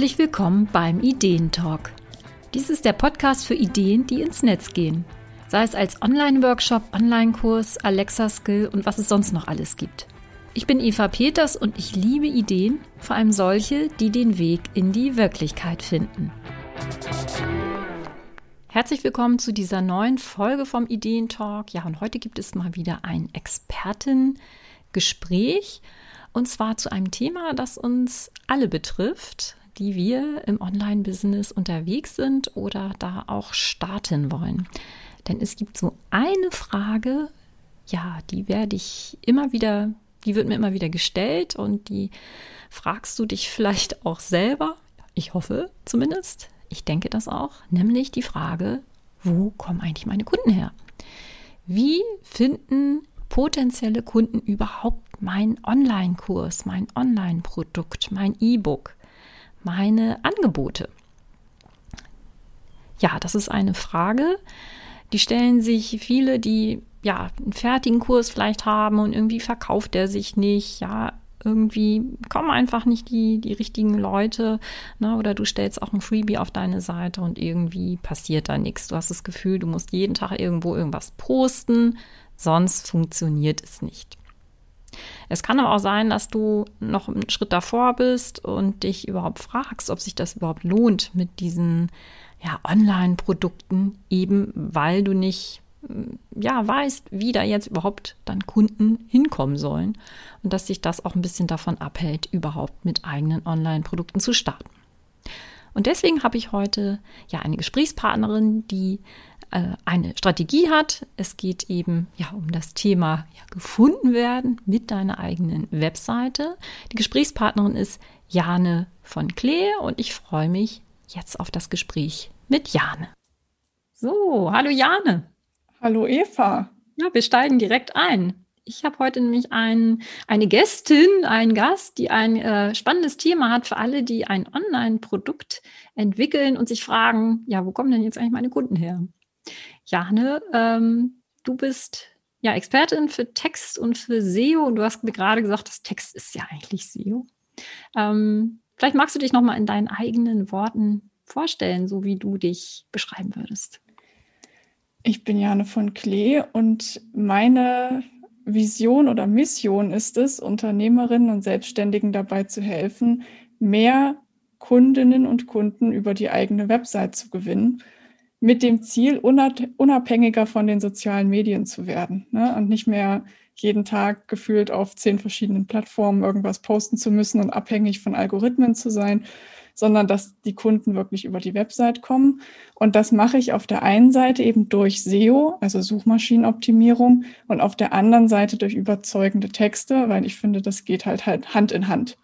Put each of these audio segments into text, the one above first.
Herzlich willkommen beim Ideentalk. Dies ist der Podcast für Ideen, die ins Netz gehen. Sei es als Online-Workshop, Online-Kurs, Alexa-Skill und was es sonst noch alles gibt. Ich bin Eva Peters und ich liebe Ideen, vor allem solche, die den Weg in die Wirklichkeit finden. Herzlich willkommen zu dieser neuen Folge vom Ideentalk. Ja, und heute gibt es mal wieder ein Expertengespräch und zwar zu einem Thema, das uns alle betrifft, die wir im Online-Business unterwegs sind oder da auch starten wollen. Denn es gibt so eine Frage, ja, die werde ich immer wieder, die wird mir immer wieder gestellt und die fragst du dich vielleicht auch selber. Ich hoffe zumindest. Ich denke das auch. Nämlich die Frage, wo kommen eigentlich meine Kunden her? Wie finden potenzielle Kunden überhaupt meinen Online-Kurs, mein Online-Produkt, mein E-Book? Meine Angebote? Ja, das ist eine Frage. Die stellen sich viele, die ja einen fertigen Kurs vielleicht haben und irgendwie verkauft er sich nicht. Ja, irgendwie kommen einfach nicht die, die richtigen Leute. Ne? Oder du stellst auch ein Freebie auf deine Seite und irgendwie passiert da nichts. Du hast das Gefühl, du musst jeden Tag irgendwo irgendwas posten, sonst funktioniert es nicht. Es kann aber auch sein, dass du noch einen Schritt davor bist und dich überhaupt fragst, ob sich das überhaupt lohnt mit diesen ja, Online-Produkten, eben weil du nicht mm, ja, weißt, wie da jetzt überhaupt dann Kunden hinkommen sollen und dass sich das auch ein bisschen davon abhält, überhaupt mit eigenen Online-Produkten zu starten. Und deswegen habe ich heute ja eine Gesprächspartnerin, die eine Strategie hat. Es geht eben ja um das Thema ja, gefunden werden mit deiner eigenen Webseite. Die Gesprächspartnerin ist Jane von Klee und ich freue mich jetzt auf das Gespräch mit Jane. So, hallo Jane. Hallo Eva. Ja, wir steigen direkt ein. Ich habe heute nämlich ein, eine Gästin, einen Gast, die ein äh, spannendes Thema hat für alle, die ein Online-Produkt entwickeln und sich fragen, ja, wo kommen denn jetzt eigentlich meine Kunden her? Jane, ähm, du bist ja Expertin für Text und für SEO und du hast mir gerade gesagt, das Text ist ja eigentlich SEO. Ähm, vielleicht magst du dich noch mal in deinen eigenen Worten vorstellen, so wie du dich beschreiben würdest. Ich bin Jane von Klee und meine Vision oder Mission ist es, Unternehmerinnen und Selbstständigen dabei zu helfen, mehr Kundinnen und Kunden über die eigene Website zu gewinnen mit dem Ziel, unabhängiger von den sozialen Medien zu werden ne? und nicht mehr jeden Tag gefühlt auf zehn verschiedenen Plattformen irgendwas posten zu müssen und abhängig von Algorithmen zu sein, sondern dass die Kunden wirklich über die Website kommen. Und das mache ich auf der einen Seite eben durch SEO, also Suchmaschinenoptimierung, und auf der anderen Seite durch überzeugende Texte, weil ich finde, das geht halt, halt Hand in Hand.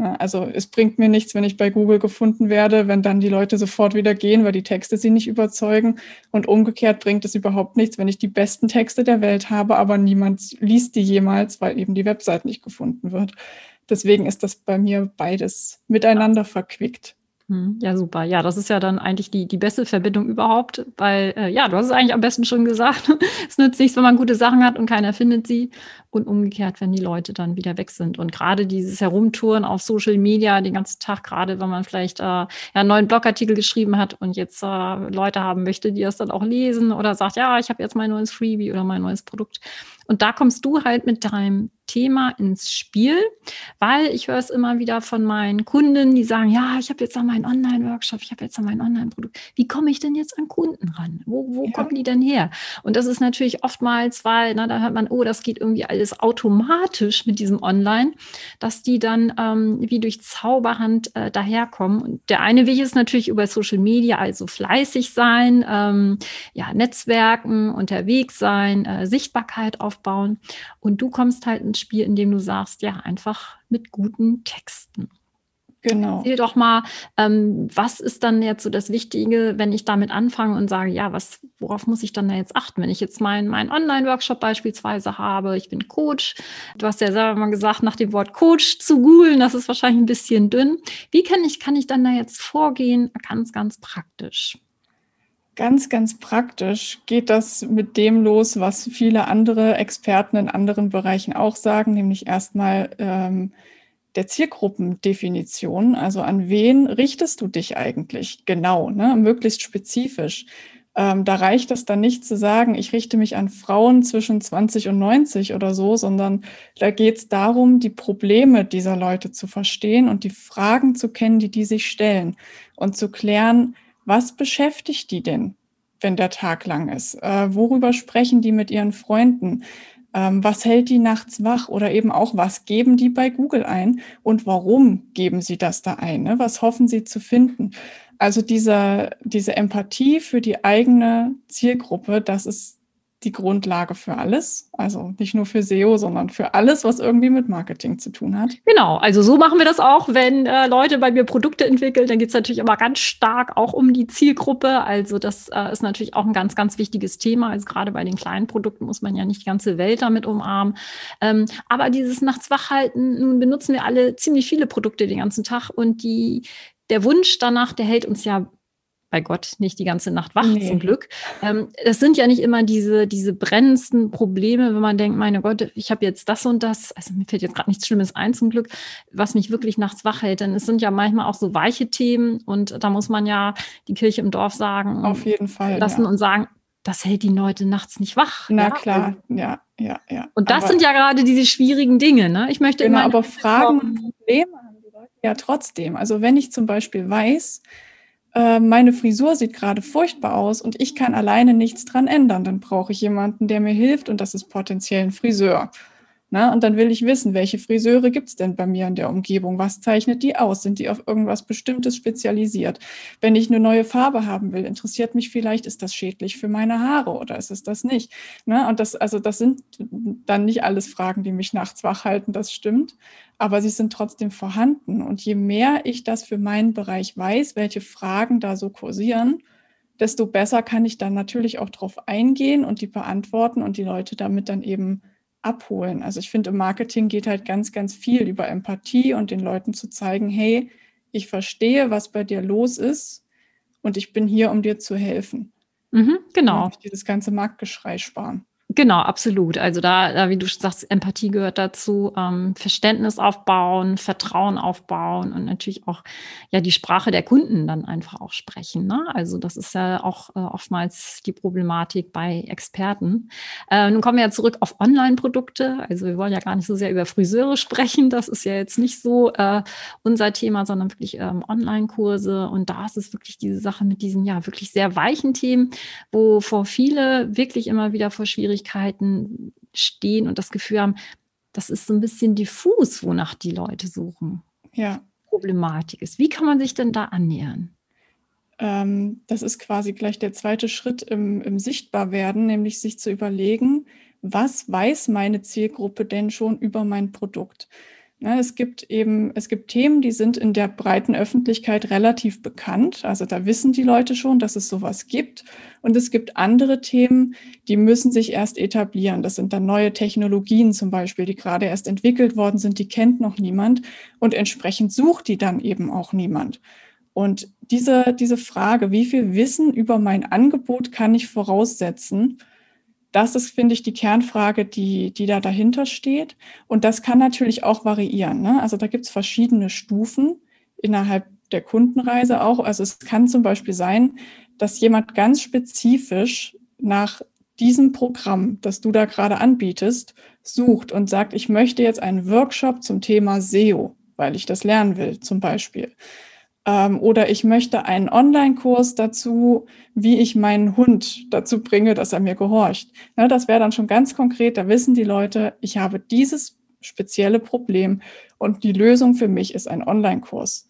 Also es bringt mir nichts, wenn ich bei Google gefunden werde, wenn dann die Leute sofort wieder gehen, weil die Texte sie nicht überzeugen. Und umgekehrt bringt es überhaupt nichts, wenn ich die besten Texte der Welt habe, aber niemand liest die jemals, weil eben die Website nicht gefunden wird. Deswegen ist das bei mir beides miteinander verquickt. Hm, ja, super. Ja, das ist ja dann eigentlich die, die beste Verbindung überhaupt, weil, äh, ja, du hast es eigentlich am besten schon gesagt. es nützt nichts, wenn man gute Sachen hat und keiner findet sie. Und umgekehrt, wenn die Leute dann wieder weg sind. Und gerade dieses Herumtouren auf Social Media den ganzen Tag, gerade wenn man vielleicht äh, ja, einen neuen Blogartikel geschrieben hat und jetzt äh, Leute haben möchte, die das dann auch lesen oder sagt, ja, ich habe jetzt mein neues Freebie oder mein neues Produkt. Und da kommst du halt mit deinem Thema ins Spiel, weil ich höre es immer wieder von meinen Kunden, die sagen, ja, ich habe jetzt an meinen Online-Workshop, ich habe jetzt an mein Online-Produkt. Wie komme ich denn jetzt an Kunden ran? Wo, wo ja. kommen die denn her? Und das ist natürlich oftmals, weil na, da hört man, oh, das geht irgendwie alles automatisch mit diesem Online, dass die dann ähm, wie durch Zauberhand äh, daherkommen. Und der eine Weg ist natürlich über Social Media, also fleißig sein, ähm, ja, Netzwerken, unterwegs sein, äh, Sichtbarkeit aufbauen. Und du kommst halt ins Spiel, indem du sagst, ja, einfach mit guten Texten. Genau. Erzähl doch mal, ähm, was ist dann jetzt so das Wichtige, wenn ich damit anfange und sage, ja, was, worauf muss ich dann da jetzt achten, wenn ich jetzt meinen mein Online-Workshop beispielsweise habe, ich bin Coach. Du hast ja selber mal gesagt, nach dem Wort Coach zu googeln, das ist wahrscheinlich ein bisschen dünn. Wie kann ich, kann ich dann da jetzt vorgehen? Ganz, ganz praktisch. Ganz, ganz praktisch geht das mit dem los, was viele andere Experten in anderen Bereichen auch sagen, nämlich erstmal ähm, der Zielgruppendefinition, also an wen richtest du dich eigentlich genau, ne? möglichst spezifisch. Ähm, da reicht es dann nicht zu sagen, ich richte mich an Frauen zwischen 20 und 90 oder so, sondern da geht es darum, die Probleme dieser Leute zu verstehen und die Fragen zu kennen, die die sich stellen und zu klären, was beschäftigt die denn, wenn der Tag lang ist? Äh, worüber sprechen die mit ihren Freunden? Ähm, was hält die nachts wach oder eben auch, was geben die bei Google ein und warum geben sie das da ein? Ne? Was hoffen sie zu finden? Also diese, diese Empathie für die eigene Zielgruppe, das ist die Grundlage für alles. Also nicht nur für SEO, sondern für alles, was irgendwie mit Marketing zu tun hat. Genau, also so machen wir das auch, wenn äh, Leute bei mir Produkte entwickeln. Dann geht es natürlich immer ganz stark auch um die Zielgruppe. Also das äh, ist natürlich auch ein ganz, ganz wichtiges Thema. Also gerade bei den kleinen Produkten muss man ja nicht die ganze Welt damit umarmen. Ähm, aber dieses Nachts wachhalten, nun benutzen wir alle ziemlich viele Produkte den ganzen Tag und die der Wunsch danach, der hält uns ja bei Gott nicht die ganze Nacht wach, nee. zum Glück. Ähm, das sind ja nicht immer diese, diese brennendsten Probleme, wenn man denkt, meine Gott, ich habe jetzt das und das, also mir fällt jetzt gerade nichts Schlimmes ein, zum Glück, was mich wirklich nachts wach hält. Denn es sind ja manchmal auch so weiche Themen und da muss man ja die Kirche im Dorf sagen. Auf jeden Fall. Lassen ja. und sagen, das hält die Leute nachts nicht wach. Na ja? klar, also, ja, ja, ja. Und das aber, sind ja gerade diese schwierigen Dinge. Ne? Ich möchte genau, aber Fragen und Probleme haben die Leute ja trotzdem. Also wenn ich zum Beispiel weiß, äh, meine Frisur sieht gerade furchtbar aus und ich kann alleine nichts dran ändern. Dann brauche ich jemanden, der mir hilft und das ist potenziell ein Friseur. Na, und dann will ich wissen, welche Friseure gibt es denn bei mir in der Umgebung? Was zeichnet die aus? Sind die auf irgendwas Bestimmtes spezialisiert? Wenn ich eine neue Farbe haben will, interessiert mich vielleicht, ist das schädlich für meine Haare oder ist es das nicht? Na, und das, also das sind dann nicht alles Fragen, die mich nachts wach halten, das stimmt, aber sie sind trotzdem vorhanden. Und je mehr ich das für meinen Bereich weiß, welche Fragen da so kursieren, desto besser kann ich dann natürlich auch darauf eingehen und die beantworten und die Leute damit dann eben abholen. Also ich finde, im Marketing geht halt ganz, ganz viel über Empathie und den Leuten zu zeigen, hey, ich verstehe, was bei dir los ist und ich bin hier, um dir zu helfen. Mhm, genau. dieses ganze Marktgeschrei sparen. Genau, absolut. Also da, da, wie du sagst, Empathie gehört dazu, ähm, Verständnis aufbauen, Vertrauen aufbauen und natürlich auch ja die Sprache der Kunden dann einfach auch sprechen. Ne? Also das ist ja auch äh, oftmals die Problematik bei Experten. Äh, nun kommen wir ja zurück auf Online-Produkte. Also wir wollen ja gar nicht so sehr über Friseure sprechen. Das ist ja jetzt nicht so äh, unser Thema, sondern wirklich ähm, Online-Kurse. Und da ist es wirklich diese Sache mit diesen ja wirklich sehr weichen Themen, wo vor viele wirklich immer wieder vor Schwierigkeiten Schwierigkeiten stehen und das Gefühl haben, das ist so ein bisschen diffus, wonach die Leute suchen. Ja. Problematik ist. Wie kann man sich denn da annähern? Ähm, das ist quasi gleich der zweite Schritt im, im Sichtbarwerden, nämlich sich zu überlegen, was weiß meine Zielgruppe denn schon über mein Produkt? Ne, es gibt eben, es gibt Themen, die sind in der breiten Öffentlichkeit relativ bekannt. Also da wissen die Leute schon, dass es sowas gibt. Und es gibt andere Themen, die müssen sich erst etablieren. Das sind dann neue Technologien zum Beispiel, die gerade erst entwickelt worden sind, die kennt noch niemand. Und entsprechend sucht die dann eben auch niemand. Und diese, diese Frage, wie viel Wissen über mein Angebot kann ich voraussetzen, das ist, finde ich, die Kernfrage, die, die da dahinter steht. Und das kann natürlich auch variieren. Ne? Also da gibt es verschiedene Stufen innerhalb der Kundenreise auch. Also es kann zum Beispiel sein, dass jemand ganz spezifisch nach diesem Programm, das du da gerade anbietest, sucht und sagt, ich möchte jetzt einen Workshop zum Thema SEO, weil ich das lernen will, zum Beispiel. Ähm, oder ich möchte einen Online-Kurs dazu, wie ich meinen Hund dazu bringe, dass er mir gehorcht. Ne, das wäre dann schon ganz konkret. Da wissen die Leute, ich habe dieses spezielle Problem und die Lösung für mich ist ein Online-Kurs.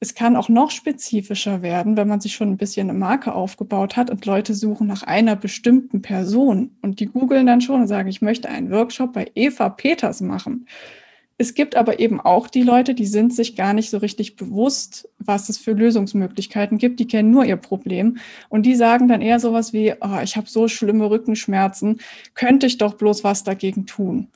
Es kann auch noch spezifischer werden, wenn man sich schon ein bisschen eine Marke aufgebaut hat und Leute suchen nach einer bestimmten Person und die googeln dann schon und sagen, ich möchte einen Workshop bei Eva Peters machen. Es gibt aber eben auch die Leute, die sind sich gar nicht so richtig bewusst, was es für Lösungsmöglichkeiten gibt. Die kennen nur ihr Problem und die sagen dann eher sowas wie, oh, ich habe so schlimme Rückenschmerzen, könnte ich doch bloß was dagegen tun.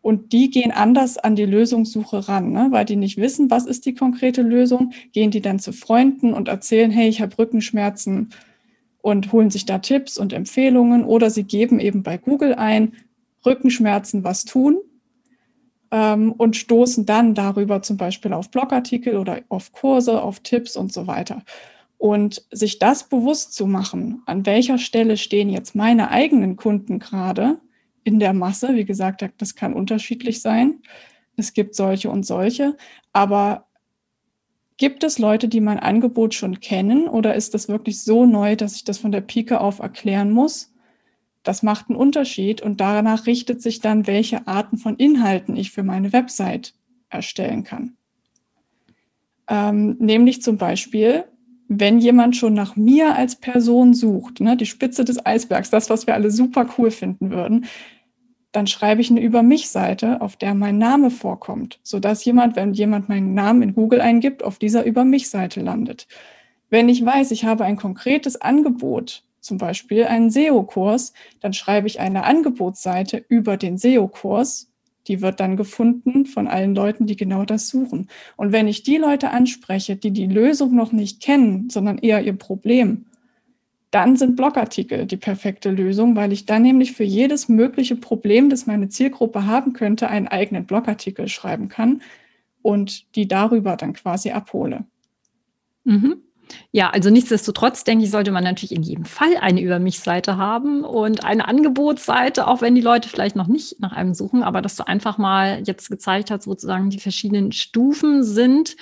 Und die gehen anders an die Lösungssuche ran, ne? weil die nicht wissen, was ist die konkrete Lösung, gehen die dann zu Freunden und erzählen, hey, ich habe Rückenschmerzen und holen sich da Tipps und Empfehlungen oder sie geben eben bei Google ein, Rückenschmerzen was tun ähm, und stoßen dann darüber zum Beispiel auf Blogartikel oder auf Kurse, auf Tipps und so weiter. Und sich das bewusst zu machen, an welcher Stelle stehen jetzt meine eigenen Kunden gerade in der Masse. Wie gesagt, das kann unterschiedlich sein. Es gibt solche und solche. Aber gibt es Leute, die mein Angebot schon kennen oder ist das wirklich so neu, dass ich das von der Pike auf erklären muss? Das macht einen Unterschied und danach richtet sich dann, welche Arten von Inhalten ich für meine Website erstellen kann. Ähm, nämlich zum Beispiel, wenn jemand schon nach mir als Person sucht, ne, die Spitze des Eisbergs, das, was wir alle super cool finden würden, dann schreibe ich eine Über mich-Seite, auf der mein Name vorkommt, sodass jemand, wenn jemand meinen Namen in Google eingibt, auf dieser Über mich-Seite landet. Wenn ich weiß, ich habe ein konkretes Angebot, zum Beispiel einen SEO-Kurs, dann schreibe ich eine Angebotsseite über den SEO-Kurs die wird dann gefunden von allen Leuten, die genau das suchen. Und wenn ich die Leute anspreche, die die Lösung noch nicht kennen, sondern eher ihr Problem, dann sind Blogartikel die perfekte Lösung, weil ich dann nämlich für jedes mögliche Problem, das meine Zielgruppe haben könnte, einen eigenen Blogartikel schreiben kann und die darüber dann quasi abhole. Mhm. Ja, also nichtsdestotrotz denke ich, sollte man natürlich in jedem Fall eine Über mich-Seite haben und eine Angebotsseite, auch wenn die Leute vielleicht noch nicht nach einem suchen, aber dass du einfach mal jetzt gezeigt hast, sozusagen die verschiedenen Stufen sind,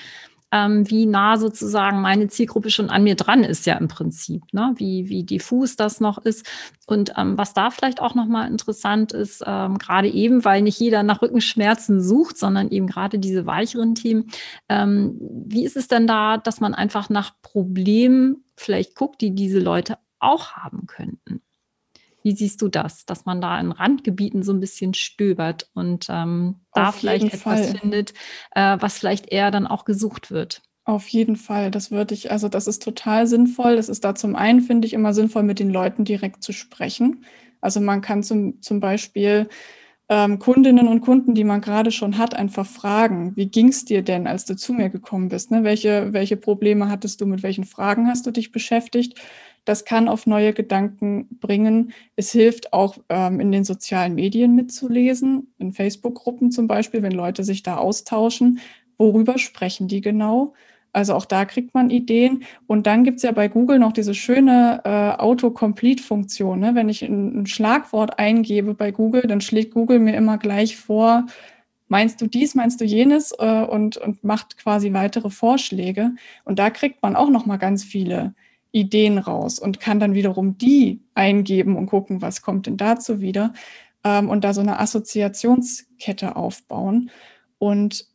ähm, wie nah sozusagen meine Zielgruppe schon an mir dran ist, ja im Prinzip, ne? wie, wie diffus das noch ist. Und ähm, was da vielleicht auch nochmal interessant ist, ähm, gerade eben, weil nicht jeder nach Rückenschmerzen sucht, sondern eben gerade diese weicheren Themen. Ähm, wie ist es denn da, dass man einfach nach Problemen vielleicht guckt, die diese Leute auch haben könnten? Wie siehst du das, dass man da in Randgebieten so ein bisschen stöbert und ähm, da vielleicht etwas Fall. findet, äh, was vielleicht eher dann auch gesucht wird? Auf jeden Fall, das würde ich, also das ist total sinnvoll. Das ist da zum einen, finde ich, immer sinnvoll, mit den Leuten direkt zu sprechen. Also man kann zum, zum Beispiel ähm, Kundinnen und Kunden, die man gerade schon hat, einfach fragen, wie ging es dir denn, als du zu mir gekommen bist? Ne? Welche, welche Probleme hattest du, mit welchen Fragen hast du dich beschäftigt? Das kann auf neue Gedanken bringen. Es hilft auch ähm, in den sozialen Medien mitzulesen, in Facebook-Gruppen zum Beispiel, wenn Leute sich da austauschen. Worüber sprechen die genau? Also auch da kriegt man Ideen. Und dann gibt es ja bei Google noch diese schöne äh, Autocomplete-Funktion. Ne? Wenn ich ein, ein, Schlagwort eingebe bei Google, dann schlägt Google mir immer gleich vor, meinst du dies, meinst du jenes äh, und, und macht quasi weitere Vorschläge. Und da kriegt man auch noch mal ganz viele Ideen raus und kann dann wiederum die eingeben und gucken, was kommt denn dazu wieder ähm, und da so eine Assoziationskette aufbauen. Und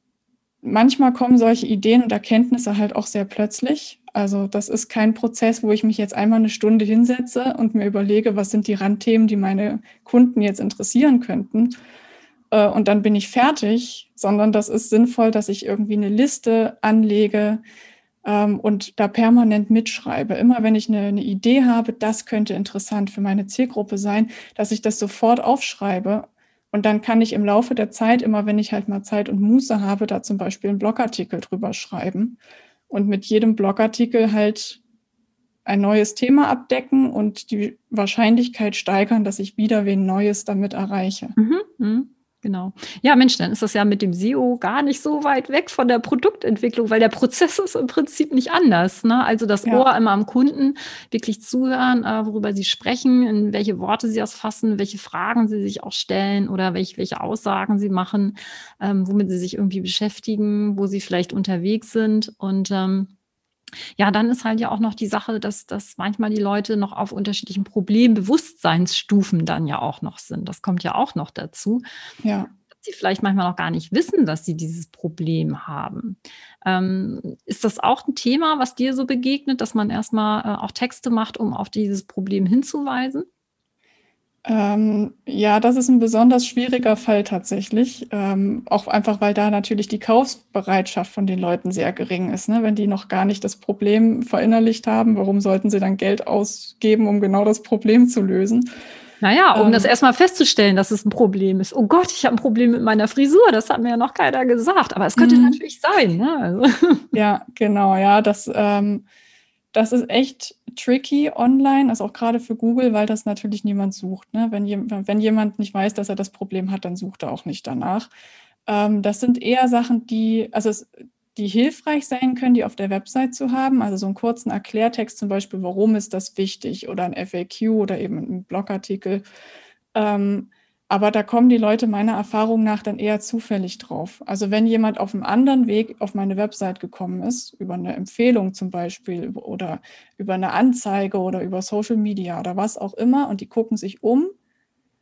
manchmal kommen solche Ideen und Erkenntnisse halt auch sehr plötzlich. Also das ist kein Prozess, wo ich mich jetzt einmal eine Stunde hinsetze und mir überlege, was sind die Randthemen, die meine Kunden jetzt interessieren könnten. Äh, und dann bin ich fertig, sondern das ist sinnvoll, dass ich irgendwie eine Liste anlege, ähm, und da permanent mitschreibe. Immer wenn ich eine, eine Idee habe, das könnte interessant für meine Zielgruppe sein, dass ich das sofort aufschreibe und dann kann ich im Laufe der Zeit, immer wenn ich halt mal Zeit und Muße habe, da zum Beispiel einen Blogartikel drüber schreiben und mit jedem Blogartikel halt ein neues Thema abdecken und die Wahrscheinlichkeit steigern, dass ich wieder wen Neues damit erreiche. Mhm, mh. Genau. Ja, Mensch, dann ist das ja mit dem SEO gar nicht so weit weg von der Produktentwicklung, weil der Prozess ist im Prinzip nicht anders. Ne? Also das ja. Ohr immer am Kunden, wirklich zuhören, äh, worüber sie sprechen, in welche Worte sie ausfassen, welche Fragen sie sich auch stellen oder welche, welche Aussagen sie machen, ähm, womit sie sich irgendwie beschäftigen, wo sie vielleicht unterwegs sind und ähm, ja, dann ist halt ja auch noch die Sache, dass, dass manchmal die Leute noch auf unterschiedlichen Problembewusstseinsstufen dann ja auch noch sind. Das kommt ja auch noch dazu. Ja. Dass sie vielleicht manchmal noch gar nicht wissen, dass sie dieses Problem haben. Ähm, ist das auch ein Thema, was dir so begegnet, dass man erstmal äh, auch Texte macht, um auf dieses Problem hinzuweisen? Ähm, ja, das ist ein besonders schwieriger Fall tatsächlich. Ähm, auch einfach, weil da natürlich die Kaufbereitschaft von den Leuten sehr gering ist. Ne? Wenn die noch gar nicht das Problem verinnerlicht haben, warum sollten sie dann Geld ausgeben, um genau das Problem zu lösen? Naja, um ähm, das erstmal festzustellen, dass es ein Problem ist. Oh Gott, ich habe ein Problem mit meiner Frisur, das hat mir ja noch keiner gesagt. Aber es könnte mhm. natürlich sein. Ne? Also. Ja, genau, ja, das, ähm, das ist echt tricky online, also auch gerade für Google, weil das natürlich niemand sucht. Ne? Wenn, je, wenn jemand nicht weiß, dass er das Problem hat, dann sucht er auch nicht danach. Ähm, das sind eher Sachen, die, also es, die hilfreich sein können, die auf der Website zu haben. Also so einen kurzen Erklärtext zum Beispiel, warum ist das wichtig oder ein FAQ oder eben ein Blogartikel. Ähm, aber da kommen die Leute meiner Erfahrung nach dann eher zufällig drauf. Also wenn jemand auf einem anderen Weg auf meine Website gekommen ist, über eine Empfehlung zum Beispiel oder über eine Anzeige oder über Social Media oder was auch immer und die gucken sich um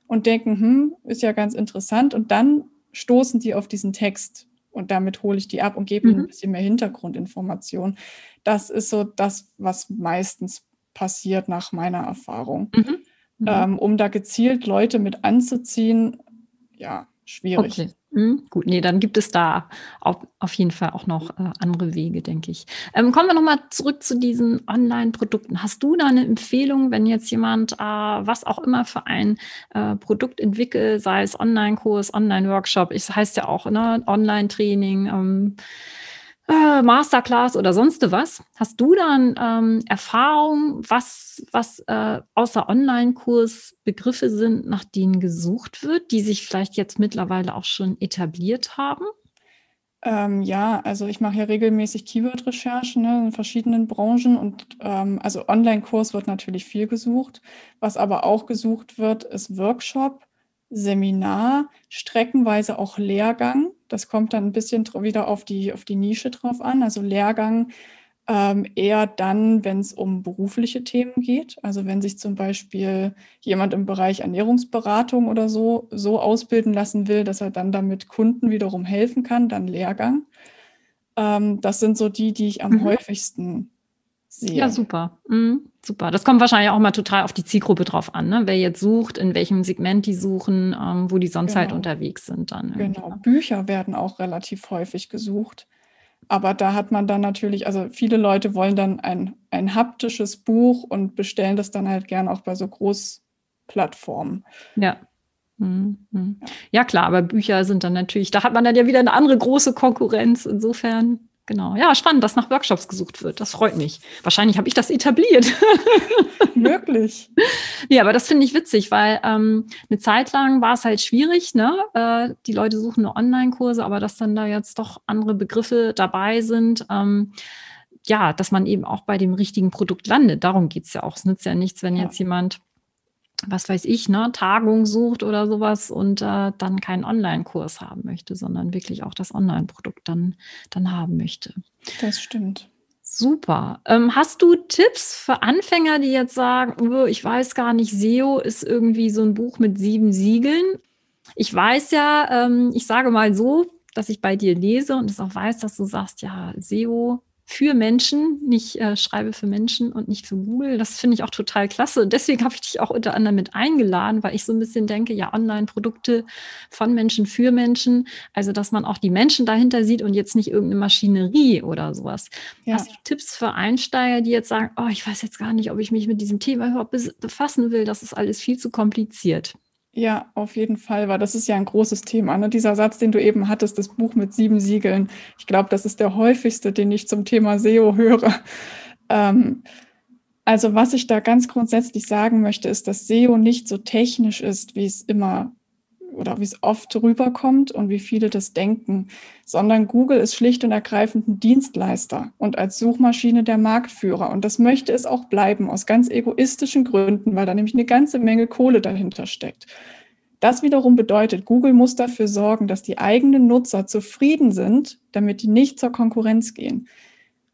und denken, hm, ist ja ganz interessant und dann stoßen die auf diesen Text und damit hole ich die ab und gebe ihnen mhm. ein bisschen mehr Hintergrundinformation. Das ist so das, was meistens passiert nach meiner Erfahrung. Mhm. Mhm. Ähm, um da gezielt Leute mit anzuziehen, ja, schwierig. Okay. Mhm, gut, nee, dann gibt es da auf, auf jeden Fall auch noch äh, andere Wege, denke ich. Ähm, kommen wir nochmal zurück zu diesen Online-Produkten. Hast du da eine Empfehlung, wenn jetzt jemand, äh, was auch immer für ein äh, Produkt entwickelt, sei es Online-Kurs, Online-Workshop, es heißt ja auch ne, Online-Training, ähm, äh, Masterclass oder sonst was. Hast du dann ähm, Erfahrung, was, was äh, außer Online-Kurs Begriffe sind, nach denen gesucht wird, die sich vielleicht jetzt mittlerweile auch schon etabliert haben? Ähm, ja, also ich mache ja regelmäßig Keyword-Recherchen ne, in verschiedenen Branchen und ähm, also Online-Kurs wird natürlich viel gesucht. Was aber auch gesucht wird, ist Workshop, Seminar, streckenweise auch Lehrgang. Das kommt dann ein bisschen wieder auf die, auf die Nische drauf an. Also Lehrgang ähm, eher dann, wenn es um berufliche Themen geht. Also wenn sich zum Beispiel jemand im Bereich Ernährungsberatung oder so so ausbilden lassen will, dass er dann damit Kunden wiederum helfen kann, dann Lehrgang. Ähm, das sind so die, die ich am mhm. häufigsten sehe. Ja, super. Mhm, super. Das kommt wahrscheinlich auch mal total auf die Zielgruppe drauf an, ne? wer jetzt sucht, in welchem Segment die suchen, ähm, wo die sonst halt genau. halt unterwegs sind. Dann genau. Ne? Bücher werden auch relativ häufig gesucht. Aber da hat man dann natürlich, also viele Leute wollen dann ein, ein haptisches Buch und bestellen das dann halt gern auch bei so Großplattformen. Ja. Mhm. mhm. Ja, klar, aber Bücher sind dann natürlich, da hat man dann ja wieder eine andere große Konkurrenz. Insofern Genau. Ja, spannend, dass nach Workshops gesucht wird. Das freut mich. Wahrscheinlich habe ich das etabliert. Möglich. ja, aber das finde ich witzig, weil ähm, eine Zeit lang war es halt schwierig, ne? Äh, die Leute suchen nur Online-Kurse, aber dass dann da jetzt doch andere Begriffe dabei sind. Ähm, ja, dass man eben auch bei dem richtigen Produkt landet. Darum geht es ja auch. Es nützt ja nichts, wenn ja. jetzt jemand was weiß ich, ne, Tagung sucht oder sowas und äh, dann keinen Online-Kurs haben möchte, sondern wirklich auch das Online-Produkt dann, dann haben möchte. Das stimmt. Super. Ähm, hast du Tipps für Anfänger, die jetzt sagen, ich weiß gar nicht, SEO ist irgendwie so ein Buch mit sieben Siegeln? Ich weiß ja, ähm, ich sage mal so, dass ich bei dir lese und es auch weiß, dass du sagst, ja, SEO für Menschen, nicht äh, schreibe für Menschen und nicht für Google. Das finde ich auch total klasse. Und deswegen habe ich dich auch unter anderem mit eingeladen, weil ich so ein bisschen denke, ja, Online-Produkte von Menschen für Menschen. Also, dass man auch die Menschen dahinter sieht und jetzt nicht irgendeine Maschinerie oder sowas. Ja. Hast du Tipps für Einsteiger, die jetzt sagen, oh, ich weiß jetzt gar nicht, ob ich mich mit diesem Thema überhaupt befassen will. Das ist alles viel zu kompliziert. Ja, auf jeden Fall, weil das ist ja ein großes Thema. Ne? Dieser Satz, den du eben hattest, das Buch mit sieben Siegeln, ich glaube, das ist der häufigste, den ich zum Thema SEO höre. Ähm, also was ich da ganz grundsätzlich sagen möchte, ist, dass SEO nicht so technisch ist, wie es immer oder wie es oft rüberkommt und wie viele das denken, sondern Google ist schlicht und ergreifend ein Dienstleister und als Suchmaschine der Marktführer. Und das möchte es auch bleiben, aus ganz egoistischen Gründen, weil da nämlich eine ganze Menge Kohle dahinter steckt. Das wiederum bedeutet, Google muss dafür sorgen, dass die eigenen Nutzer zufrieden sind, damit die nicht zur Konkurrenz gehen.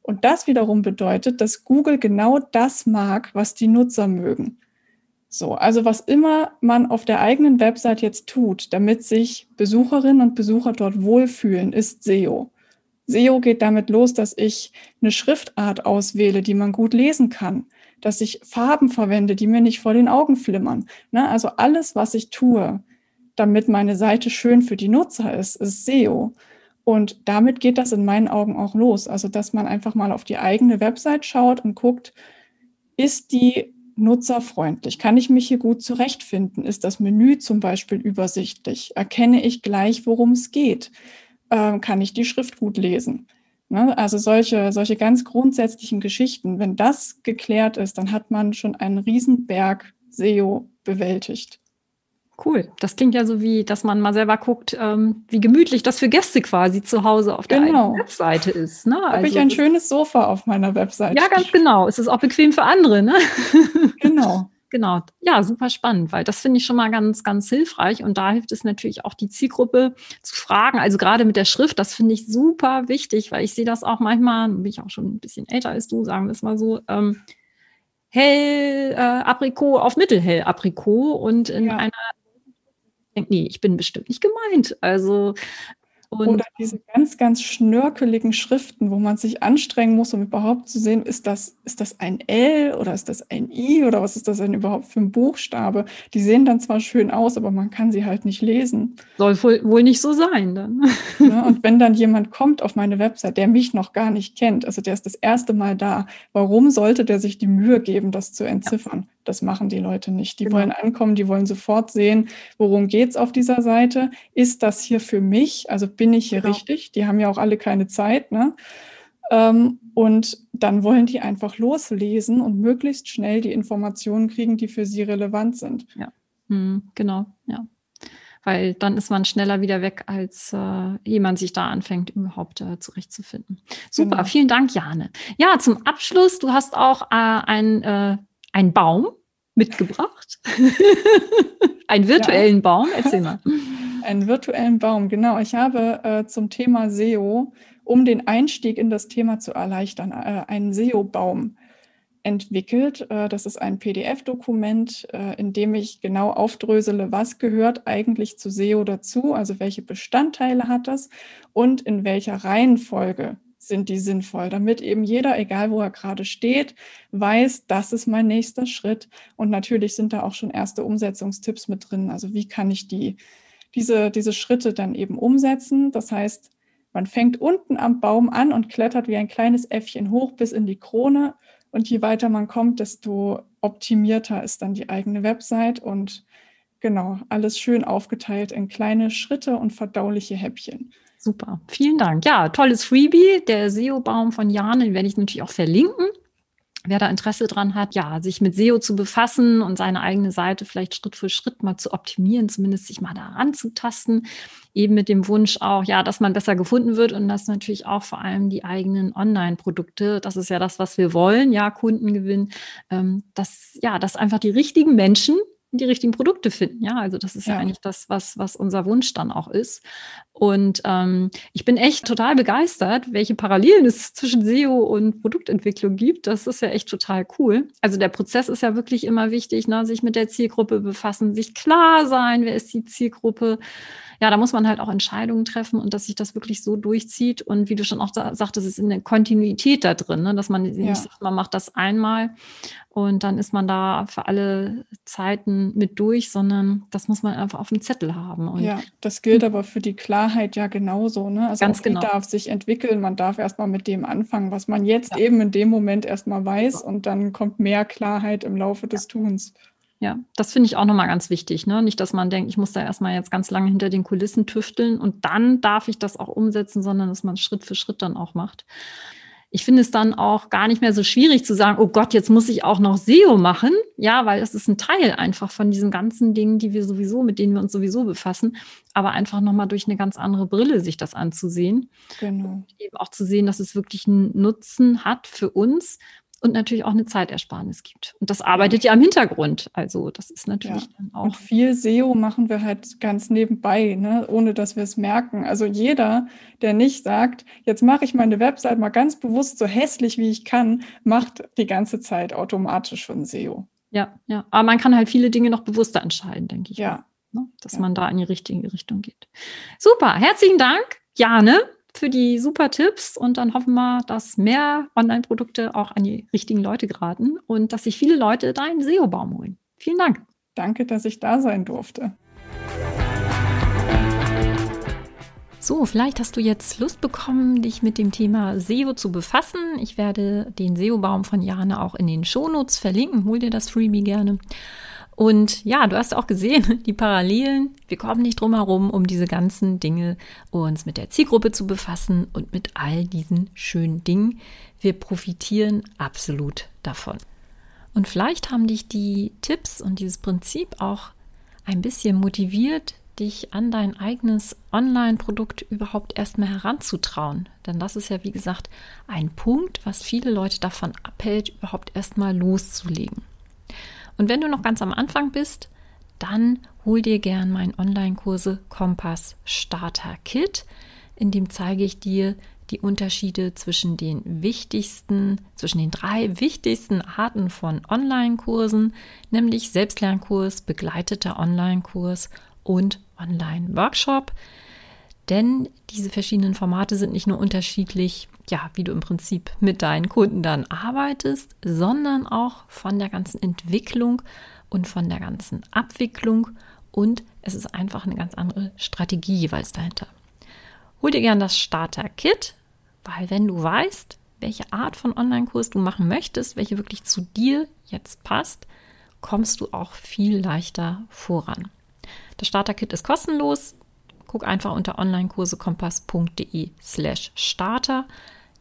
Und das wiederum bedeutet, dass Google genau das mag, was die Nutzer mögen. So, also was immer man auf der eigenen Website jetzt tut, damit sich Besucherinnen und Besucher dort wohlfühlen, ist SEO. SEO geht damit los, dass ich eine Schriftart auswähle, die man gut lesen kann, dass ich Farben verwende, die mir nicht vor den Augen flimmern. Ne? Also alles, was ich tue, damit meine Seite schön für die Nutzer ist, ist SEO. Und damit geht das in meinen Augen auch los. Also, dass man einfach mal auf die eigene Website schaut und guckt, ist die nutzerfreundlich? Kann ich mich hier gut zurechtfinden? Ist das Menü zum Beispiel übersichtlich? Erkenne ich gleich, worum es geht? Ähm, kann ich die Schrift gut lesen? Ne? Also solche, solche ganz grundsätzlichen Geschichten. Wenn das geklärt ist, dann hat man schon einen Riesenberg SEO bewältigt. Cool. Das klingt ja so wie, dass man mal selber guckt, ähm, wie gemütlich das für Gäste quasi zu Hause auf der Genau. Webseite ist. Ne? Habe Also ich ein schönes Sofa auf meiner Webseite. Ja, ganz genau. Es ist auch bequem für andere. Ne? Genau. Genau. Ja, super spannend, weil das finde ich schon mal ganz, ganz hilfreich. Und da hilft es natürlich auch, die Zielgruppe zu fragen. Also gerade mit der Schrift, das finde ich super wichtig, weil ich sehe das auch manchmal, bin ich auch schon ein bisschen älter als du, sagen wir es mal so, ähm, hell äh, Aprikot auf mittelhell Aprikot und in Ja. einer denkt, nee, ich bin bestimmt nicht gemeint. Also und Oder diese ganz, ganz schnörkeligen Schriften, wo man sich anstrengen muss, um überhaupt zu sehen, ist das, ist das ein L oder ist das ein I oder was ist das denn überhaupt für ein Buchstabe? Die sehen dann zwar schön aus, aber man kann sie halt nicht lesen. soll wohl, wohl nicht so sein dann. Ne? Und wenn dann jemand kommt auf meine Website, der mich noch gar nicht kennt, also der ist das erste Mal da, warum sollte der sich die Mühe geben, das zu entziffern? Das machen die Leute nicht. Die Genau. wollen ankommen, die wollen sofort sehen, worum geht's auf dieser Seite? Ist das hier für mich? Also bin ich hier Genau. richtig? Die haben ja auch alle keine Zeit. Ne? Ähm, und dann wollen die einfach loslesen und möglichst schnell die Informationen kriegen, die für sie relevant sind. Hm, genau, ja. Weil dann ist man schneller wieder weg, als äh, ehe man sich da anfängt, überhaupt äh, zurechtzufinden. Super, Genau. vielen Dank, Jane. Ja, zum Abschluss, du hast auch äh, ein, äh, einen Baum mitgebracht. einen virtuellen Baum, erzähl mal. Einen virtuellen Baum, genau. Ich habe äh, zum Thema SEO, um den Einstieg in das Thema zu erleichtern, äh, einen SEO-Baum entwickelt. Äh, das ist ein PDF-Dokument, äh, in dem ich genau aufdrösele, was gehört eigentlich zu SEO dazu, also welche Bestandteile hat das und in welcher Reihenfolge sind die sinnvoll, damit eben jeder, egal wo er gerade steht, weiß, das ist mein nächster Schritt. Und natürlich sind da auch schon erste Umsetzungstipps mit drin. Also wie kann ich die diese, diese Schritte dann eben umsetzen. Das heißt, man fängt unten am Baum an und klettert wie ein kleines Äffchen hoch bis in die Krone. Und je weiter man kommt, desto optimierter ist dann die eigene Website und genau, alles schön aufgeteilt in kleine Schritte und verdauliche Häppchen. Super, vielen Dank. Ja, tolles Freebie, der SEO-Baum von Jane, den werde ich natürlich auch verlinken. Wer da Interesse dran hat, ja, sich mit SEO zu befassen und seine eigene Seite vielleicht Schritt für Schritt mal zu optimieren, zumindest sich mal daran zu tasten, eben mit dem Wunsch auch, ja, dass man besser gefunden wird und dass natürlich auch vor allem die eigenen Online-Produkte, das ist ja das, was wir wollen, ja, Kundengewinn, ähm, dass, ja, dass einfach die richtigen Menschen die richtigen Produkte finden. Ja, also das ist ja, Ja. eigentlich das, was, was unser Wunsch dann auch ist. Und ähm, ich bin echt total begeistert, welche Parallelen es zwischen SEO und Produktentwicklung gibt. Das ist ja echt total cool. Also der Prozess ist ja wirklich immer wichtig, ne? sich mit der Zielgruppe befassen, sich klar sein, wer ist die Zielgruppe. Ja, da muss man halt auch Entscheidungen treffen und dass sich das wirklich so durchzieht. Und wie du schon auch sa- sagtest, es ist eine Kontinuität da drin, ne? dass man nicht Ja. sagt, man macht das einmal und dann ist man da für alle Zeiten mit durch, sondern das muss man einfach auf dem Zettel haben. Und Ja, das gilt aber für die Klarheit ja genauso. Ne? Also Ganz genau. darf sich entwickeln. Man darf erstmal mit dem anfangen, was man jetzt eben in dem Moment erstmal weiß und dann kommt mehr Klarheit im Laufe des Tuns. Ja, das finde ich auch nochmal ganz wichtig. Ne? Nicht, dass man denkt, ich muss da erstmal jetzt ganz lange hinter den Kulissen tüfteln und dann darf ich das auch umsetzen, sondern dass man Schritt für Schritt dann auch macht. Ich finde es dann auch gar nicht mehr so schwierig zu sagen, oh Gott, jetzt muss ich auch noch SEO machen. Ja, weil das ist ein Teil einfach von diesen ganzen Dingen, die wir sowieso, mit denen wir uns sowieso befassen. Aber einfach nochmal durch eine ganz andere Brille sich das anzusehen. Genau. Eben auch zu sehen, dass es wirklich einen Nutzen hat für uns und natürlich auch eine Zeitersparnis gibt. Und das arbeitet ja im Hintergrund. Also das ist natürlich Ja. dann Und auch. viel SEO machen wir halt ganz nebenbei, ne? ohne dass wir es merken. Also jeder, der nicht sagt, jetzt mache ich meine Website mal ganz bewusst so hässlich, wie ich kann, macht die ganze Zeit automatisch schon SEO. Ja, ja. Aber man kann halt viele Dinge noch bewusster entscheiden, denke ich. Ja, mal, ne? Dass Ja. man da in die richtige Richtung geht. Super, herzlichen Dank, Jane, für die super Tipps. Und dann hoffen wir, dass mehr Online-Produkte auch an die richtigen Leute geraten und dass sich viele Leute deinen SEO-Baum holen. Vielen Dank. danke, dass ich da sein durfte. So, vielleicht hast du jetzt Lust bekommen, dich mit dem Thema SEO zu befassen. Ich werde den SEO-Baum von Jane auch in den Shownotes verlinken. Hol dir das Freebie gerne. Und ja, du hast auch gesehen, die Parallelen. Wir kommen nicht drum herum, um diese ganzen Dinge uns mit der Zielgruppe zu befassen und mit all diesen schönen Dingen. Wir profitieren absolut davon. Und vielleicht haben dich die Tipps und dieses Prinzip auch ein bisschen motiviert, dich an dein eigenes Online-Produkt überhaupt erstmal heranzutrauen. Denn das ist ja, wie gesagt, ein Punkt, was viele Leute davon abhält, überhaupt erstmal loszulegen. Und wenn du noch ganz am Anfang bist, dann hol dir gern meinen Online-Kurse Kompass Starter Kit. In dem zeige ich dir die Unterschiede zwischen den wichtigsten, zwischen den drei wichtigsten Arten von Online-Kursen, nämlich Selbstlernkurs, begleiteter Online-Kurs und Online-Workshop. Denn diese verschiedenen Formate sind nicht nur unterschiedlich, ja, wie du im Prinzip mit deinen Kunden dann arbeitest, sondern auch von der ganzen Entwicklung und von der ganzen Abwicklung. Und es ist einfach eine ganz andere Strategie jeweils dahinter. Hol dir gern das Starter-Kit, weil wenn du weißt, welche Art von Online-Kurs du machen möchtest, welche wirklich zu dir jetzt passt, kommst du auch viel leichter voran. Das Starter-Kit ist kostenlos. Guck einfach unter onlinekursekompass.de slash starter.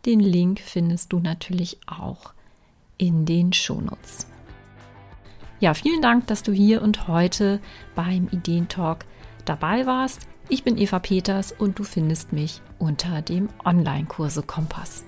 Den Link findest du natürlich auch in den Shownotes. Ja, vielen Dank, dass du hier und heute beim Ideentalk dabei warst. Ich bin Eva Peters und du findest mich unter dem Online-Kurse Kompass.